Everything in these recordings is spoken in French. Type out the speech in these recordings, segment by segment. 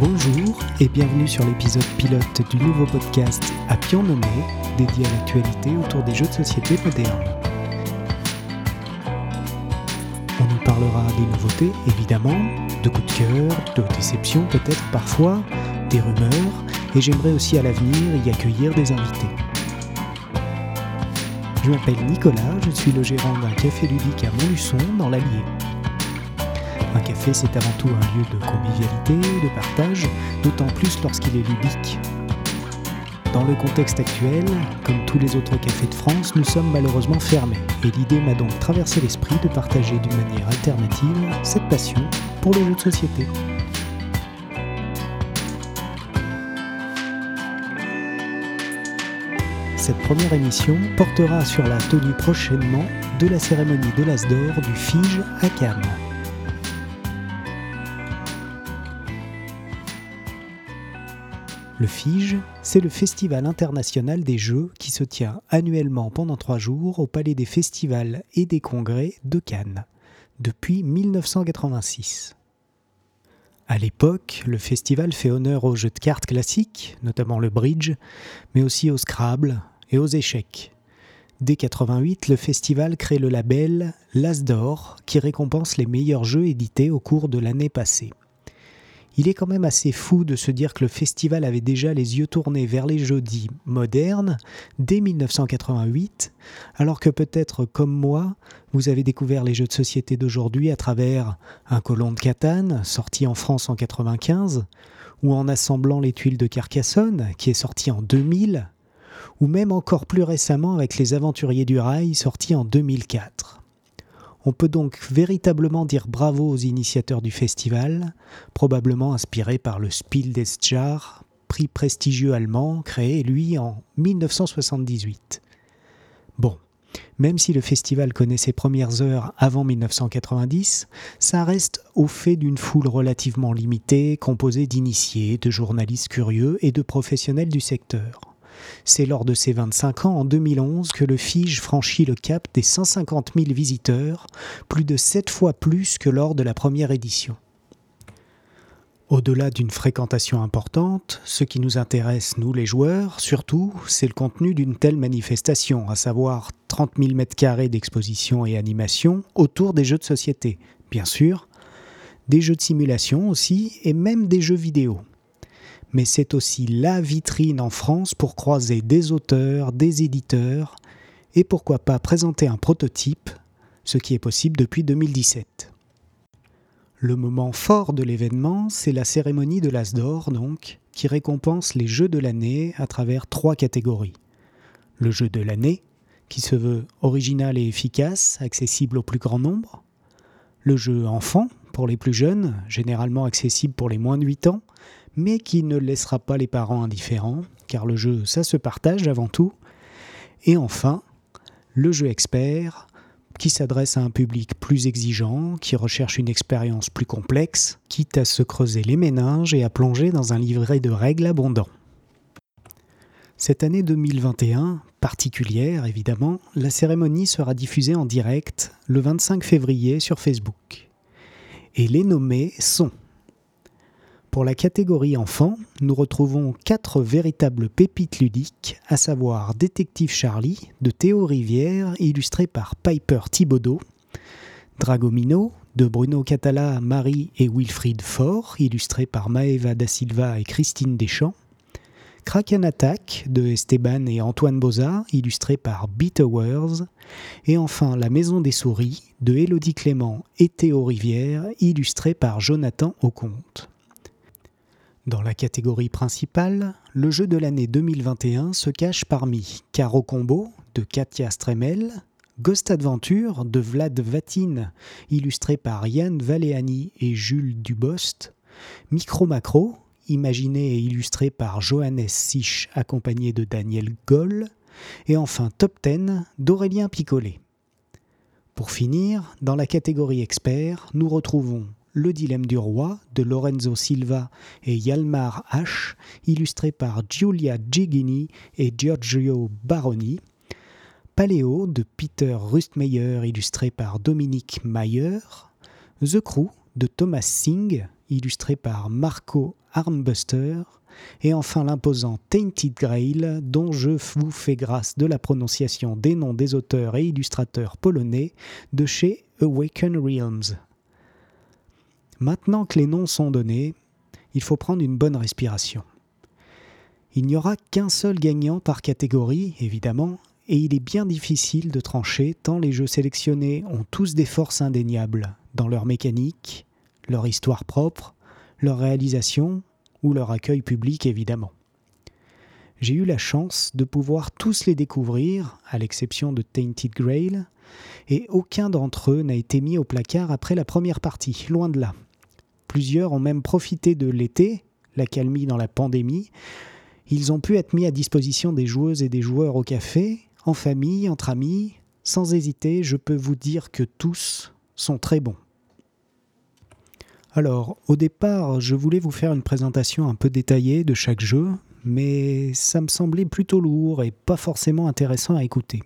Bonjour et bienvenue sur l'épisode pilote du nouveau podcast à Pion Nommé, dédié à l'actualité autour des jeux de société modernes. On y parlera des nouveautés, évidemment, de coups de cœur, de déceptions peut-être parfois, des rumeurs, et j'aimerais aussi à l'avenir y accueillir des invités. Je m'appelle Nicolas, je suis le gérant d'un café ludique à Montluçon, dans l'Allier. Café, c'est avant tout un lieu de convivialité, de partage, d'autant plus lorsqu'il est ludique. Dans le contexte actuel, comme tous les autres cafés de France, nous sommes malheureusement fermés, et l'idée m'a donc traversé l'esprit de partager d'une manière alternative cette passion pour les jeux de société. Cette première émission portera sur la tenue prochainement de la cérémonie de l'As d'Or du FIGE à Cannes. Le FIGE, c'est le Festival international des jeux qui se tient annuellement pendant trois jours au Palais des Festivals et des Congrès de Cannes, depuis 1986. À l'époque, le festival fait honneur aux jeux de cartes classiques, notamment le bridge, mais aussi au Scrabble et aux échecs. Dès 88, le festival crée le label L'As d'Or, qui récompense les meilleurs jeux édités au cours de l'année passée. Il est quand même assez fou de se dire que le festival avait déjà les yeux tournés vers les jeux dits modernes dès 1988, alors que peut-être comme moi, vous avez découvert les jeux de société d'aujourd'hui à travers un colon de Catane, sorti en France en 95, ou en assemblant les tuiles de Carcassonne, qui est sorti en 2000, ou même encore plus récemment avec les Aventuriers du Rail, sorti en 2004. On peut donc véritablement dire bravo aux initiateurs du festival, probablement inspiré par le Spiel des Jahres, prix prestigieux allemand créé, lui, en 1978. Bon, même si le festival connaît ses premières heures avant 1990, ça reste au fait d'une foule relativement limitée, composée d'initiés, de journalistes curieux et de professionnels du secteur. C'est lors de ses 25 ans, en 2011, que le Fige franchit le cap des 150 000 visiteurs, plus de 7 fois plus que lors de la première édition. Au-delà d'une fréquentation importante, ce qui nous intéresse, nous les joueurs, surtout, c'est le contenu d'une telle manifestation, à savoir 30 000 m2 d'exposition et animation autour des jeux de société, bien sûr, des jeux de simulation aussi, et même des jeux vidéo mais c'est aussi la vitrine en France pour croiser des auteurs, des éditeurs, et pourquoi pas présenter un prototype, ce qui est possible depuis 2017. Le moment fort de l'événement, c'est la cérémonie de l'As d'Or, donc, qui récompense les jeux de l'année à travers trois catégories. Le jeu de l'année, qui se veut original et efficace, accessible au plus grand nombre. Le jeu enfant, pour les plus jeunes, généralement accessible pour les moins de 8 ans, mais qui ne laissera pas les parents indifférents, car le jeu, ça se partage avant tout. Et enfin, le jeu expert, qui s'adresse à un public plus exigeant, qui recherche une expérience plus complexe, quitte à se creuser les méninges et à plonger dans un livret de règles abondant. Cette année 2021, particulière évidemment, la cérémonie sera diffusée en direct le 25 février sur Facebook. Et les nommés sont pour la catégorie enfant, nous retrouvons quatre véritables pépites ludiques, à savoir Détective Charlie de Théo Rivière, illustré par Piper Thibaudot, Dragomino de Bruno Catala, Marie et Wilfried Faure, illustré par Maeva da Silva et Christine Deschamps, Kraken Attack de Esteban et Antoine Bozard, illustré par Beatowers, et enfin La Maison des Souris de Élodie Clément et Théo Rivière, illustré par Jonathan Aucomte. Dans la catégorie principale, le jeu de l'année 2021 se cache parmi Caro Combo de Katia Stremel, Ghost Adventure de Vlad Vatin, illustré par Yann Valéani et Jules Dubost, Micro Macro, imaginé et illustré par Johannes Sich accompagné de Daniel Goll, et enfin Top 10 d'Aurélien Picolet. Pour finir, dans la catégorie expert, nous retrouvons le dilemme du roi de Lorenzo Silva et Yalmar H, illustré par Giulia Gigini et Giorgio Baroni. Paléo de Peter Rustmeyer, illustré par Dominique Mayer. The Crew de Thomas Singh, illustré par Marco Armbuster, et enfin l'imposant Tainted Grail, dont je vous fais grâce de la prononciation des noms des auteurs et illustrateurs polonais de chez Awaken Realms. Maintenant que les noms sont donnés, il faut prendre une bonne respiration. Il n'y aura qu'un seul gagnant par catégorie, évidemment, et il est bien difficile de trancher tant les jeux sélectionnés ont tous des forces indéniables dans leur mécanique, leur histoire propre, leur réalisation ou leur accueil public évidemment. J'ai eu la chance de pouvoir tous les découvrir, à l'exception de Tainted Grail, et aucun d'entre eux n'a été mis au placard après la première partie, loin de là. Plusieurs ont même profité de l'été, la calmie dans la pandémie. Ils ont pu être mis à disposition des joueuses et des joueurs au café, en famille, entre amis. Sans hésiter, je peux vous dire que tous sont très bons. Alors, au départ, je voulais vous faire une présentation un peu détaillée de chaque jeu, mais ça me semblait plutôt lourd et pas forcément intéressant à écouter.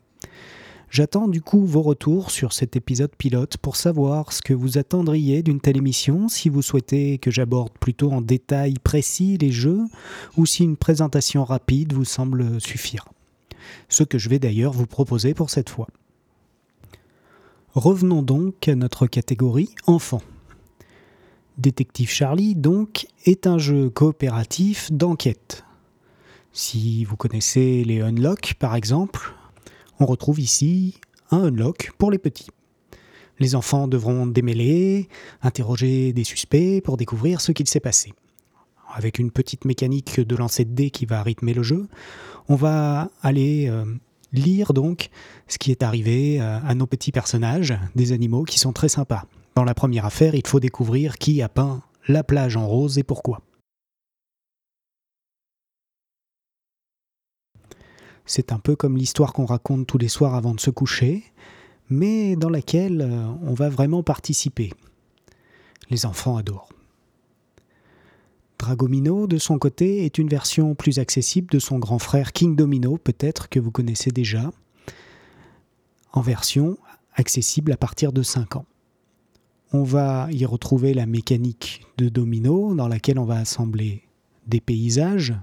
J'attends du coup vos retours sur cet épisode pilote pour savoir ce que vous attendriez d'une telle émission, si vous souhaitez que j'aborde plutôt en détail précis les jeux, ou si une présentation rapide vous semble suffire. Ce que je vais d'ailleurs vous proposer pour cette fois. Revenons donc à notre catégorie enfants. Détective Charlie, donc, est un jeu coopératif d'enquête. Si vous connaissez les Unlock, par exemple, on retrouve ici un Unlock pour les petits. Les enfants devront démêler, interroger des suspects pour découvrir ce qu'il s'est passé. Avec une petite mécanique de lancer de dés qui va rythmer le jeu, on va aller euh, lire donc ce qui est arrivé euh, à nos petits personnages, des animaux qui sont très sympas. Dans la première affaire, il faut découvrir qui a peint la plage en rose et pourquoi. C'est un peu comme l'histoire qu'on raconte tous les soirs avant de se coucher, mais dans laquelle euh, on va vraiment participer. Les enfants adorent. Dragomino, de son côté, est une version plus accessible de son grand frère King Domino, peut-être que vous connaissez déjà, en version accessible à partir de 5 ans. On va y retrouver la mécanique de domino dans laquelle on va assembler des paysages,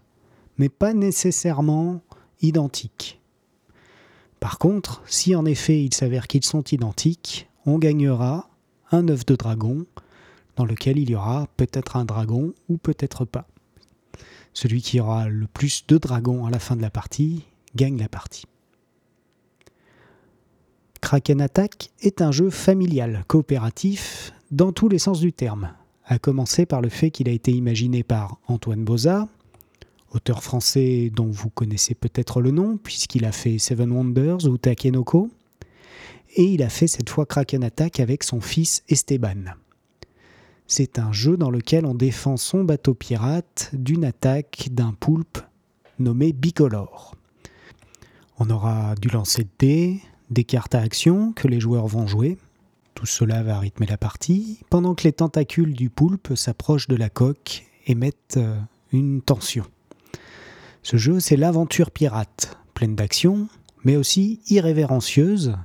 mais pas nécessairement identiques. Par contre, si en effet il s'avère qu'ils sont identiques, on gagnera un œuf de dragon dans lequel il y aura peut-être un dragon ou peut-être pas. Celui qui aura le plus de dragons à la fin de la partie gagne la partie. Kraken Attack est un jeu familial, coopératif, dans tous les sens du terme, à commencer par le fait qu'il a été imaginé par Antoine Boza, auteur français dont vous connaissez peut-être le nom, puisqu'il a fait Seven Wonders ou Takenoko, et il a fait cette fois Kraken Attack avec son fils Esteban. C'est un jeu dans lequel on défend son bateau pirate d'une attaque d'un poulpe nommé Bicolore. On aura du lancer de dés, des cartes à action que les joueurs vont jouer. Tout cela va rythmer la partie, pendant que les tentacules du poulpe s'approchent de la coque et mettent euh, une tension. Ce jeu, c'est l'aventure pirate, pleine d'action, mais aussi irrévérencieuse,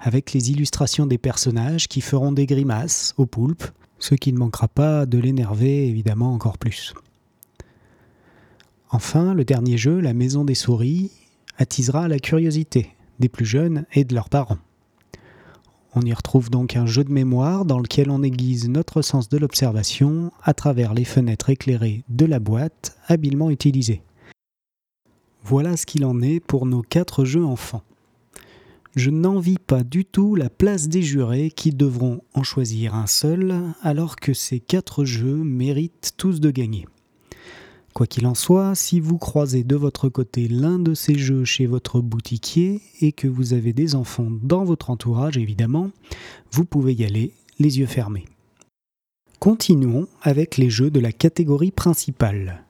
avec les illustrations des personnages qui feront des grimaces au poulpe, ce qui ne manquera pas de l'énerver évidemment encore plus. Enfin, le dernier jeu, La Maison des Souris, attisera la curiosité, des plus jeunes et de leurs parents. On y retrouve donc un jeu de mémoire dans lequel on aiguise notre sens de l'observation à travers les fenêtres éclairées de la boîte habilement utilisée. Voilà ce qu'il en est pour nos quatre jeux enfants. Je n'envie pas du tout la place des jurés qui devront en choisir un seul alors que ces quatre jeux méritent tous de gagner. Quoi qu'il en soit, si vous croisez de votre côté l'un de ces jeux chez votre boutiquier et que vous avez des enfants dans votre entourage évidemment, vous pouvez y aller les yeux fermés. Continuons avec les jeux de la catégorie principale.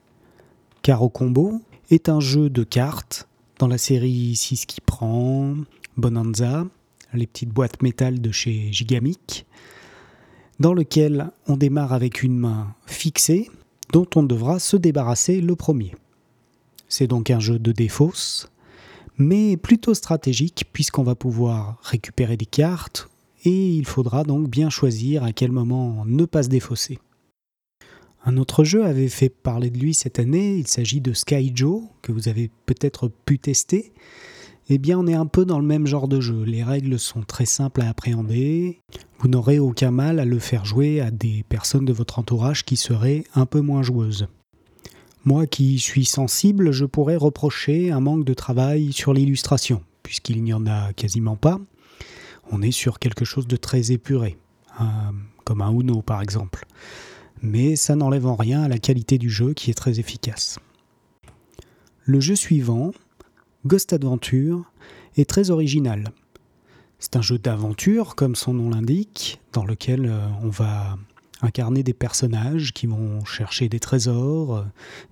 Caro Combo est un jeu de cartes dans la série 6 qui prend, Bonanza, les petites boîtes métal de chez Gigamic, dans lequel on démarre avec une main fixée dont on devra se débarrasser le premier. C'est donc un jeu de défausse, mais plutôt stratégique puisqu'on va pouvoir récupérer des cartes et il faudra donc bien choisir à quel moment ne pas se défausser. Un autre jeu avait fait parler de lui cette année, il s'agit de Sky Joe, que vous avez peut-être pu tester. Eh bien, on est un peu dans le même genre de jeu. Les règles sont très simples à appréhender. Vous n'aurez aucun mal à le faire jouer à des personnes de votre entourage qui seraient un peu moins joueuses. Moi qui suis sensible, je pourrais reprocher un manque de travail sur l'illustration, puisqu'il n'y en a quasiment pas. On est sur quelque chose de très épuré, comme un Uno par exemple mais ça n'enlève en rien à la qualité du jeu qui est très efficace. Le jeu suivant, Ghost Adventure, est très original. C'est un jeu d'aventure, comme son nom l'indique, dans lequel euh, on va incarner des personnages qui vont chercher des trésors, euh,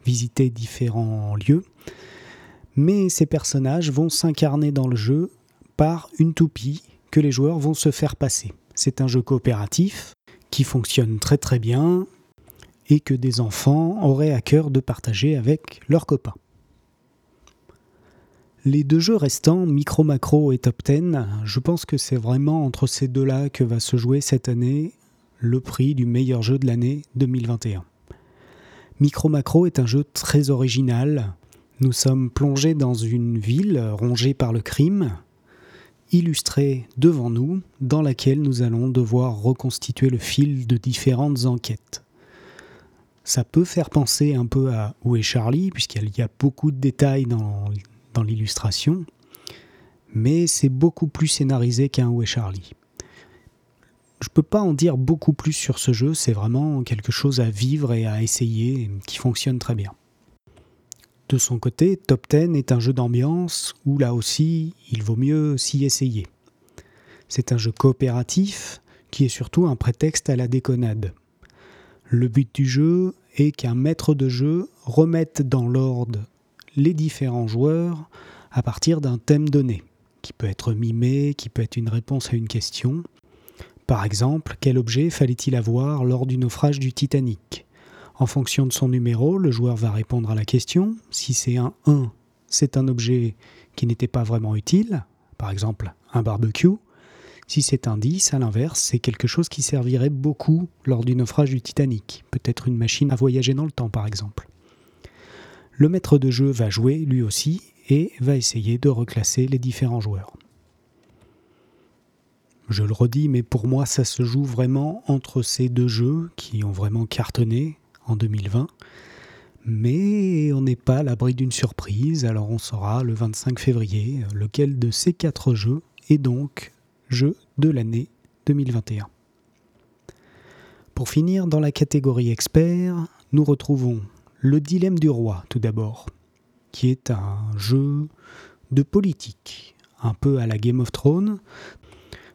visiter différents lieux. Mais ces personnages vont s'incarner dans le jeu par une toupie que les joueurs vont se faire passer. C'est un jeu coopératif qui fonctionne très très bien et que des enfants auraient à cœur de partager avec leurs copains. Les deux jeux restants, Micro Macro et Top 10, je pense que c'est vraiment entre ces deux-là que va se jouer cette année le prix du meilleur jeu de l'année 2021. Micro Macro est un jeu très original. Nous sommes plongés dans une ville rongée par le crime, illustrée devant nous, dans laquelle nous allons devoir reconstituer le fil de différentes enquêtes. Ça peut faire penser un peu à Où est Charlie, puisqu'il y a beaucoup de détails dans, l'illustration, mais c'est beaucoup plus scénarisé qu'un Où est Charlie. Je ne peux pas en dire beaucoup plus sur ce jeu, c'est vraiment quelque chose à vivre et à essayer qui fonctionne très bien. De son côté, Top 10 est un jeu d'ambiance où là aussi il vaut mieux s'y essayer. C'est un jeu coopératif qui est surtout un prétexte à la déconnade. Le but du jeu est qu'un maître de jeu remette dans l'ordre les différents joueurs à partir d'un thème donné, qui peut être mimé, qui peut être une réponse à une question. Par exemple, quel objet fallait-il avoir lors du naufrage du Titanic? En fonction de son numéro, le joueur va répondre à la question. Si c'est un 1, c'est un objet qui n'était pas vraiment utile, par exemple un barbecue. Si c'est un 10, à l'inverse, c'est quelque chose qui servirait beaucoup lors du naufrage du Titanic, peut-être une machine à voyager dans le temps par exemple. Le maître de jeu va jouer lui aussi et va essayer de reclasser les différents joueurs. Je le redis, mais pour moi ça se joue vraiment entre ces deux jeux qui ont vraiment cartonné en 2020. Mais on n'est pas à l'abri d'une surprise, alors on saura le 25 février lequel de ces quatre jeux est donc jeu de l'année 2021. Pour finir, dans la catégorie expert, nous retrouvons Le Dilemme du Roi tout d'abord, qui est un jeu de politique, un peu à la Game of Thrones.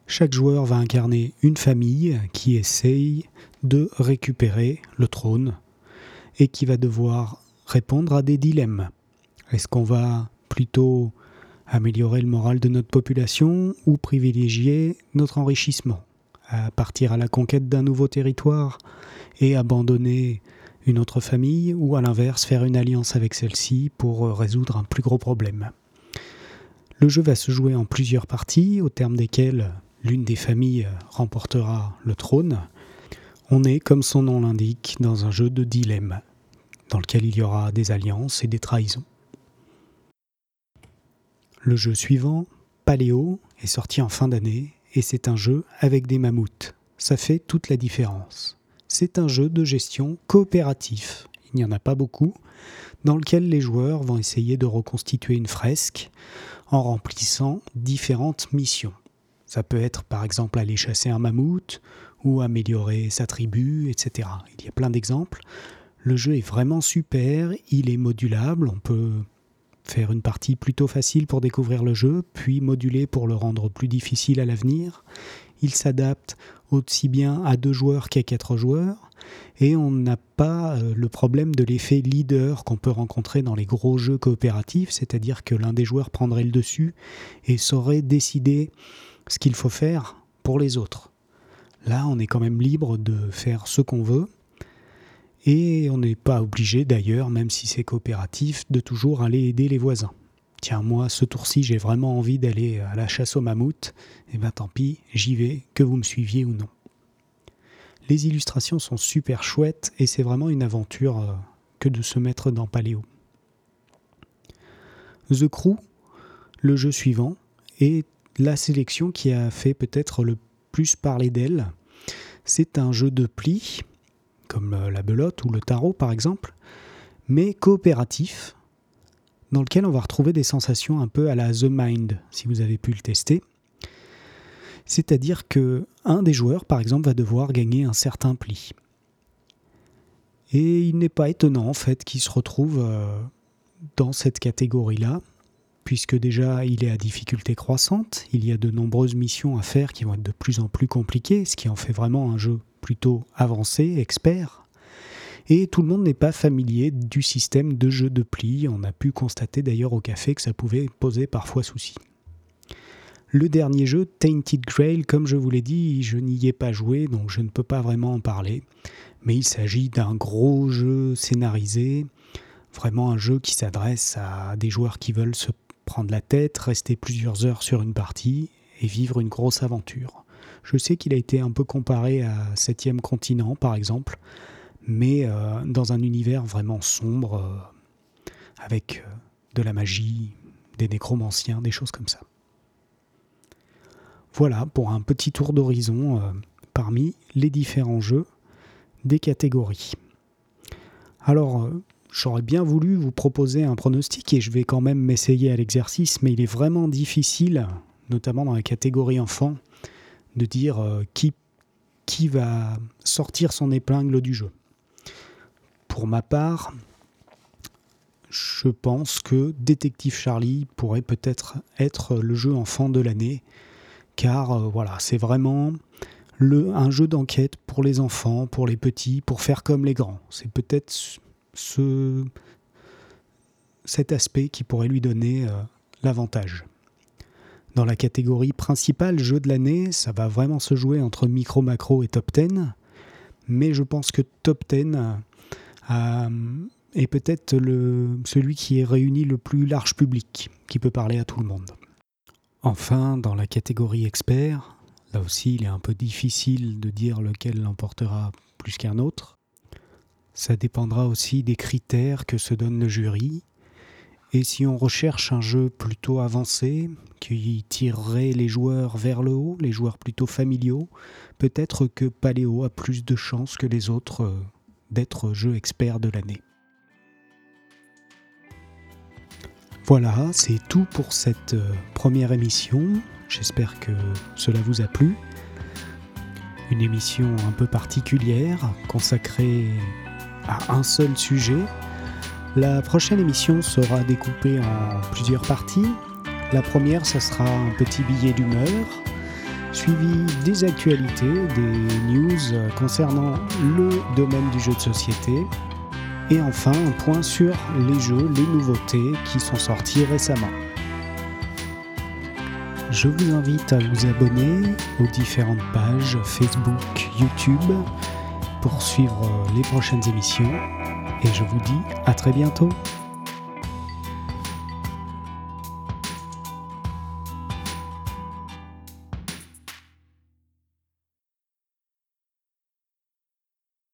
Chaque joueur va incarner une famille qui essaye de récupérer le trône et qui va devoir répondre à des dilemmes. Est-ce qu'on va plutôt améliorer le moral de notre population ou privilégier notre enrichissement, partir à la conquête d'un nouveau territoire et abandonner une autre famille ou à l'inverse faire une alliance avec celle-ci pour résoudre un plus gros problème. Le jeu va se jouer en plusieurs parties au terme desquelles l'une des familles remportera le trône. On est, comme son nom l'indique, dans un jeu de dilemme, dans lequel il y aura des alliances et des trahisons. Le jeu suivant, Paléo, est sorti en fin d'année et c'est un jeu avec des mammouths. Ça fait toute la différence. C'est un jeu de gestion coopératif. Il n'y en a pas beaucoup, dans lequel les joueurs vont essayer de reconstituer une fresque en remplissant différentes missions. Ça peut être par exemple aller chasser un mammouth ou améliorer sa tribu, etc. Il y a plein d'exemples. Le jeu est vraiment super, il est modulable, on peut faire une partie plutôt facile pour découvrir le jeu, puis moduler pour le rendre plus difficile à l'avenir. Il s'adapte aussi bien à deux joueurs qu'à quatre joueurs, et on n'a pas euh, le problème de l'effet leader qu'on peut rencontrer dans les gros jeux coopératifs, c'est-à-dire que l'un des joueurs prendrait le dessus et saurait décider ce qu'il faut faire pour les autres. Là, on est quand même libre de faire ce qu'on veut, et on n'est pas obligé d'ailleurs, même si c'est coopératif, de toujours aller aider les voisins. Tiens, moi, ce tour-ci, j'ai vraiment envie d'aller à la chasse aux mammouths. Et eh bien tant pis, j'y vais, que vous me suiviez ou non. Les illustrations sont super chouettes et c'est vraiment une aventure euh, que de se mettre dans Paléo. The Crew, le jeu suivant, est la sélection qui a fait peut-être le plus parler d'elle. C'est un jeu de pli, comme euh, la belote ou le tarot par exemple, mais coopératif, dans lequel on va retrouver des sensations un peu à la The Mind, si vous avez pu le tester. C'est-à-dire que un des joueurs, par exemple, va devoir gagner un certain pli. Et il n'est pas étonnant en fait qu'il se retrouve euh, dans cette catégorie-là, puisque déjà il est à difficulté croissante, il y a de nombreuses missions à faire qui vont être de plus en plus compliquées, ce qui en fait vraiment un jeu plutôt avancé, expert. Et tout le monde n'est pas familier du système de jeu de pli. On a pu constater d'ailleurs au café que ça pouvait poser parfois souci. Le dernier jeu, Tainted Grail, comme je vous l'ai dit, je n'y ai pas joué, donc je ne peux pas vraiment en parler. Mais il s'agit d'un gros jeu scénarisé, vraiment un jeu qui s'adresse à des joueurs qui veulent se prendre la tête, rester plusieurs heures sur une partie et vivre une grosse aventure. Je sais qu'il a été un peu comparé à Septième Continent, par exemple, mais euh, dans un univers vraiment sombre, euh, avec euh, de la magie, des nécromanciens, des choses comme ça. Voilà pour un petit tour d'horizon parmi les différents jeux des catégories. Alors, j'aurais bien voulu vous proposer un pronostic et je vais quand même m'essayer à l'exercice, mais il est vraiment difficile, notamment dans la catégorie enfant, de dire qui, qui va sortir son épingle du jeu. Pour ma part, je pense que Détective Charlie pourrait peut-être être le jeu enfant de l'année, car euh, voilà, c'est vraiment le, un jeu d'enquête pour les enfants, pour les petits, pour faire comme les grands. C'est peut-être ce, cet aspect qui pourrait lui donner euh, l'avantage. Dans la catégorie principale jeu de l'année, ça va vraiment se jouer entre micro, macro et top 10, mais je pense que top 10 euh, et peut-être celui qui réunit le plus large public, qui peut parler à tout le monde. Enfin, dans la catégorie expert, là aussi il est un peu difficile de dire lequel l'emportera plus qu'un autre. Ça dépendra aussi des critères que se donne le jury. Et si on recherche un jeu plutôt avancé, qui tirerait les joueurs vers le haut, les joueurs plutôt familiaux, peut-être que Paléo a plus de chances que les autres euh, d'être jeu expert de l'année. Voilà, c'est tout pour cette euh, première émission. J'espère que cela vous a plu. Une émission un peu particulière, consacrée à un seul sujet. La prochaine émission sera découpée en plusieurs parties. La première, ce sera un petit billet d'humeur suivi des actualités, des news concernant le domaine du jeu de société, et enfin un point sur les jeux, les nouveautés qui sont sortis récemment. Je vous invite à vous abonner aux différentes pages Facebook, YouTube pour suivre les prochaines émissions et je vous dis à très bientôt.